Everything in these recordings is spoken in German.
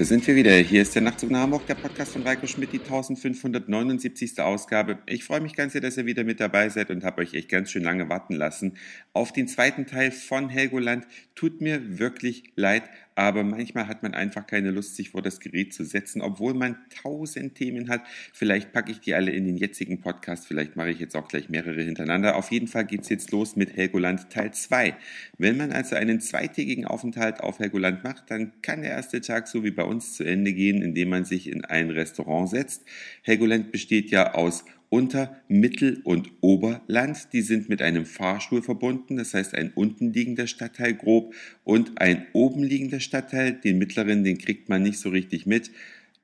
Da sind wir wieder. Hier ist der Nachtzug nach Hamburg, der Podcast von Reiko Schmidt, die 1579. Ausgabe. Ich freue mich ganz sehr, dass ihr wieder mit dabei seid und habe euch echt ganz schön lange warten lassen auf den zweiten Teil von Helgoland. Tut mir wirklich leid, aber manchmal hat man einfach keine Lust, sich vor das Gerät zu setzen, obwohl man tausend Themen hat. Vielleicht packe ich die alle in den jetzigen Podcast, vielleicht mache ich jetzt auch gleich mehrere hintereinander. Auf jeden Fall geht es jetzt los mit Helgoland Teil 2. Wenn man also einen zweitägigen Aufenthalt auf Helgoland macht, dann kann der erste Tag so wie bei uns zu Ende gehen, indem man sich in ein Restaurant setzt. Helgoland besteht ja aus unter Mittel- und Oberland. Die sind mit einem Fahrstuhl verbunden, das heißt ein unten liegender Stadtteil grob und ein oben liegender Stadtteil. Den mittleren, den kriegt man nicht so richtig mit.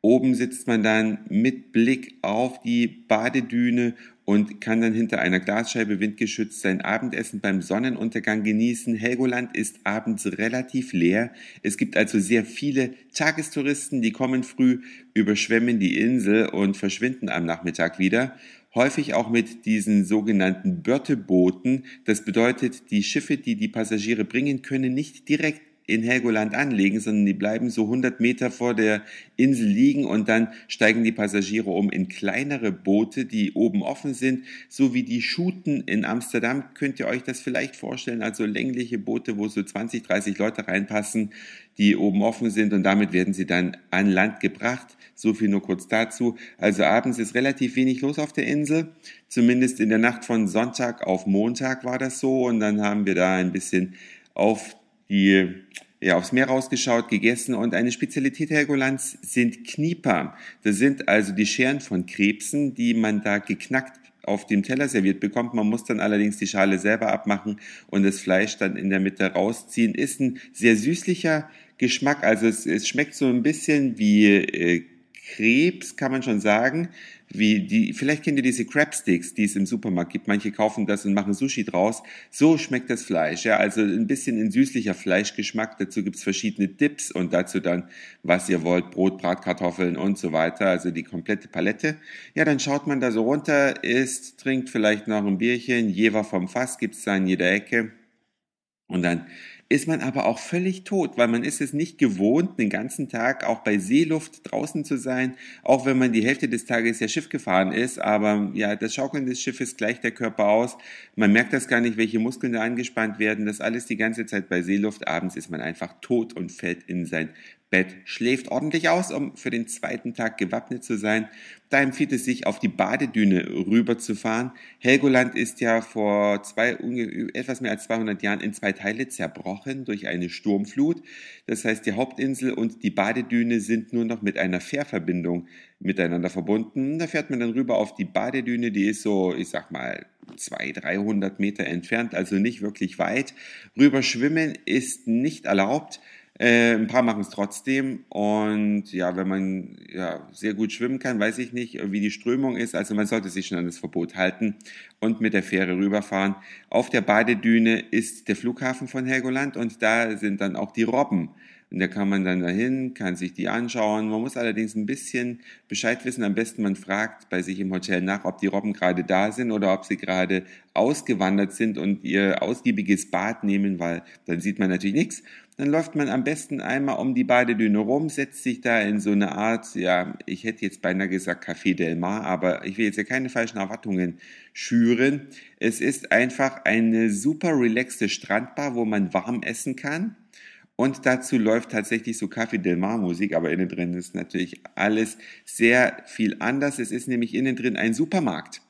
Oben sitzt man dann mit Blick auf die Badedüne und kann dann hinter einer Glasscheibe windgeschützt sein Abendessen beim Sonnenuntergang genießen. Helgoland ist abends relativ leer. Es gibt also sehr viele Tagestouristen, die kommen früh, überschwemmen die Insel und verschwinden am Nachmittag wieder häufig auch mit diesen sogenannten Börtebooten. Das bedeutet, die Schiffe, die die Passagiere bringen, können nicht direkt in Helgoland anlegen, sondern die bleiben so 100 Meter vor der Insel liegen und dann steigen die Passagiere um in kleinere Boote, die oben offen sind, so wie die Schuten in Amsterdam. Könnt ihr euch das vielleicht vorstellen? Also längliche Boote, wo so 20, 30 Leute reinpassen, die oben offen sind und damit werden sie dann an Land gebracht. So viel nur kurz dazu. Also abends ist relativ wenig los auf der Insel. Zumindest in der Nacht von Sonntag auf Montag war das so und dann haben wir da ein bisschen auf die ja, aufs Meer rausgeschaut, gegessen und eine Spezialität Helgolands sind Knieper. Das sind also die Scheren von Krebsen, die man da geknackt auf dem Teller serviert bekommt. Man muss dann allerdings die Schale selber abmachen und das Fleisch dann in der Mitte rausziehen. Ist ein sehr süßlicher Geschmack, also es, es schmeckt so ein bisschen wie äh, Krebs, kann man schon sagen. Wie die, vielleicht kennt ihr diese Crabsticks, die es im Supermarkt gibt. Manche kaufen das und machen Sushi draus. So schmeckt das Fleisch. Ja, also ein bisschen in süßlicher Fleischgeschmack. Dazu gibt's verschiedene Dips und dazu dann, was ihr wollt, Brot, Bratkartoffeln und so weiter. Also die komplette Palette. Ja, dann schaut man da so runter, isst, trinkt vielleicht noch ein Bierchen. Jever vom Fass gibt's da in jeder Ecke. Und dann ist man aber auch völlig tot, weil man ist es nicht gewohnt, den ganzen Tag auch bei Seeluft draußen zu sein, auch wenn man die Hälfte des Tages ja Schiff gefahren ist, aber ja, das Schaukeln des Schiffes gleicht der Körper aus. Man merkt das gar nicht, welche Muskeln da angespannt werden. Das alles die ganze Zeit bei Seeluft. Abends ist man einfach tot und fällt in sein Bett, schläft ordentlich aus, um für den zweiten Tag gewappnet zu sein. Da empfiehlt es sich, auf die Badedüne rüberzufahren. Helgoland ist ja vor zwei, etwas mehr als 200 Jahren in zwei Teile zerbrochen durch eine Sturmflut. Das heißt, die Hauptinsel und die Badedüne sind nur noch mit einer Fährverbindung miteinander verbunden. Da fährt man dann rüber auf die Badedüne, die ist so, ich sag mal, 200, 300 Meter entfernt, also nicht wirklich weit. Rüber schwimmen ist nicht erlaubt. Äh, ein paar machen es trotzdem und ja, wenn man ja, sehr gut schwimmen kann, weiß ich nicht, wie die Strömung ist. Also man sollte sich schon an das Verbot halten und mit der Fähre rüberfahren. Auf der Badedüne ist der Flughafen von Helgoland und da sind dann auch die Robben. Und da kann man dann dahin, kann sich die anschauen. Man muss allerdings ein bisschen Bescheid wissen. Am besten man fragt bei sich im Hotel nach, ob die Robben gerade da sind oder ob sie gerade ausgewandert sind und ihr ausgiebiges Bad nehmen, weil dann sieht man natürlich nichts. Dann läuft man am besten einmal um die Badedüne rum, setzt sich da in so eine Art, ja, ich hätte jetzt beinahe gesagt Café Del Mar, aber ich will jetzt ja keine falschen Erwartungen schüren. Es ist einfach eine super relaxte Strandbar, wo man warm essen kann. Und dazu läuft tatsächlich so Café Del Mar Musik, aber innen drin ist natürlich alles sehr viel anders. Es ist nämlich innen drin ein Supermarkt.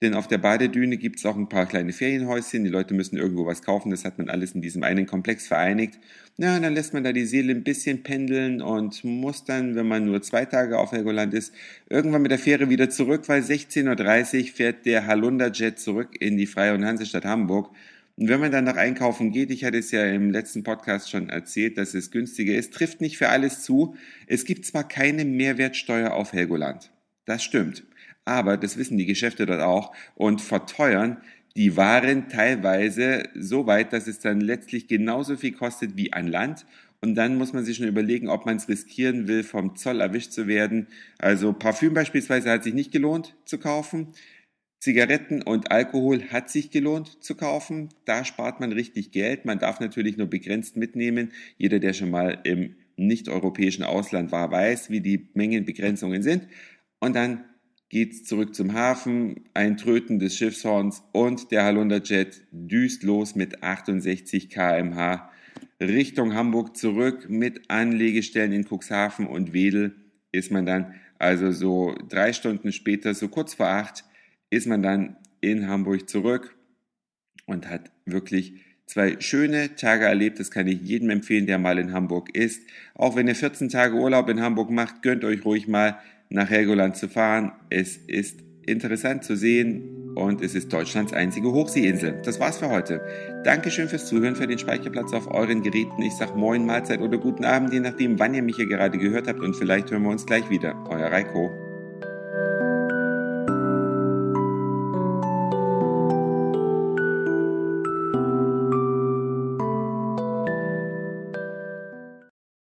Denn auf der Badedüne gibt es auch ein paar kleine Ferienhäuschen. Die Leute müssen irgendwo was kaufen. Das hat man alles in diesem einen Komplex vereinigt. Na, und dann lässt man da die Seele ein bisschen pendeln und muss dann, wenn man nur zwei Tage auf Helgoland ist, irgendwann mit der Fähre wieder zurück, weil 16.30 Uhr fährt der Halunda-Jet zurück in die Freie und Hansestadt Hamburg. Und wenn man dann nach Einkaufen geht, ich hatte es ja im letzten Podcast schon erzählt, dass es günstiger ist, trifft nicht für alles zu. Es gibt zwar keine Mehrwertsteuer auf Helgoland. Das stimmt aber das wissen die Geschäfte dort auch und verteuern die Waren teilweise so weit, dass es dann letztlich genauso viel kostet wie an Land. Und dann muss man sich schon überlegen, ob man es riskieren will, vom Zoll erwischt zu werden. Also Parfüm beispielsweise hat sich nicht gelohnt zu kaufen. Zigaretten und Alkohol hat sich gelohnt zu kaufen. Da spart man richtig Geld. Man darf natürlich nur begrenzt mitnehmen. Jeder, der schon mal im nicht-europäischen Ausland war, weiß, wie die Mengenbegrenzungen sind. Und dann geht's zurück zum Hafen, ein Tröten des Schiffshorns und der Halunderjet düst los mit 68 kmh Richtung Hamburg zurück mit Anlegestellen in Cuxhaven und Wedel ist man dann also so drei Stunden später, so kurz vor acht, ist man dann in Hamburg zurück und hat wirklich zwei schöne Tage erlebt. Das kann ich jedem empfehlen, der mal in Hamburg ist. Auch wenn ihr 14 Tage Urlaub in Hamburg macht, gönnt euch ruhig mal nach Helgoland zu fahren. Es ist interessant zu sehen und es ist Deutschlands einzige Hochseeinsel. Das war's für heute. Dankeschön fürs Zuhören, für den Speicherplatz auf euren Geräten. Ich sag Moin, Mahlzeit oder guten Abend, je nachdem, wann ihr mich hier gerade gehört habt und vielleicht hören wir uns gleich wieder. Euer Reiko.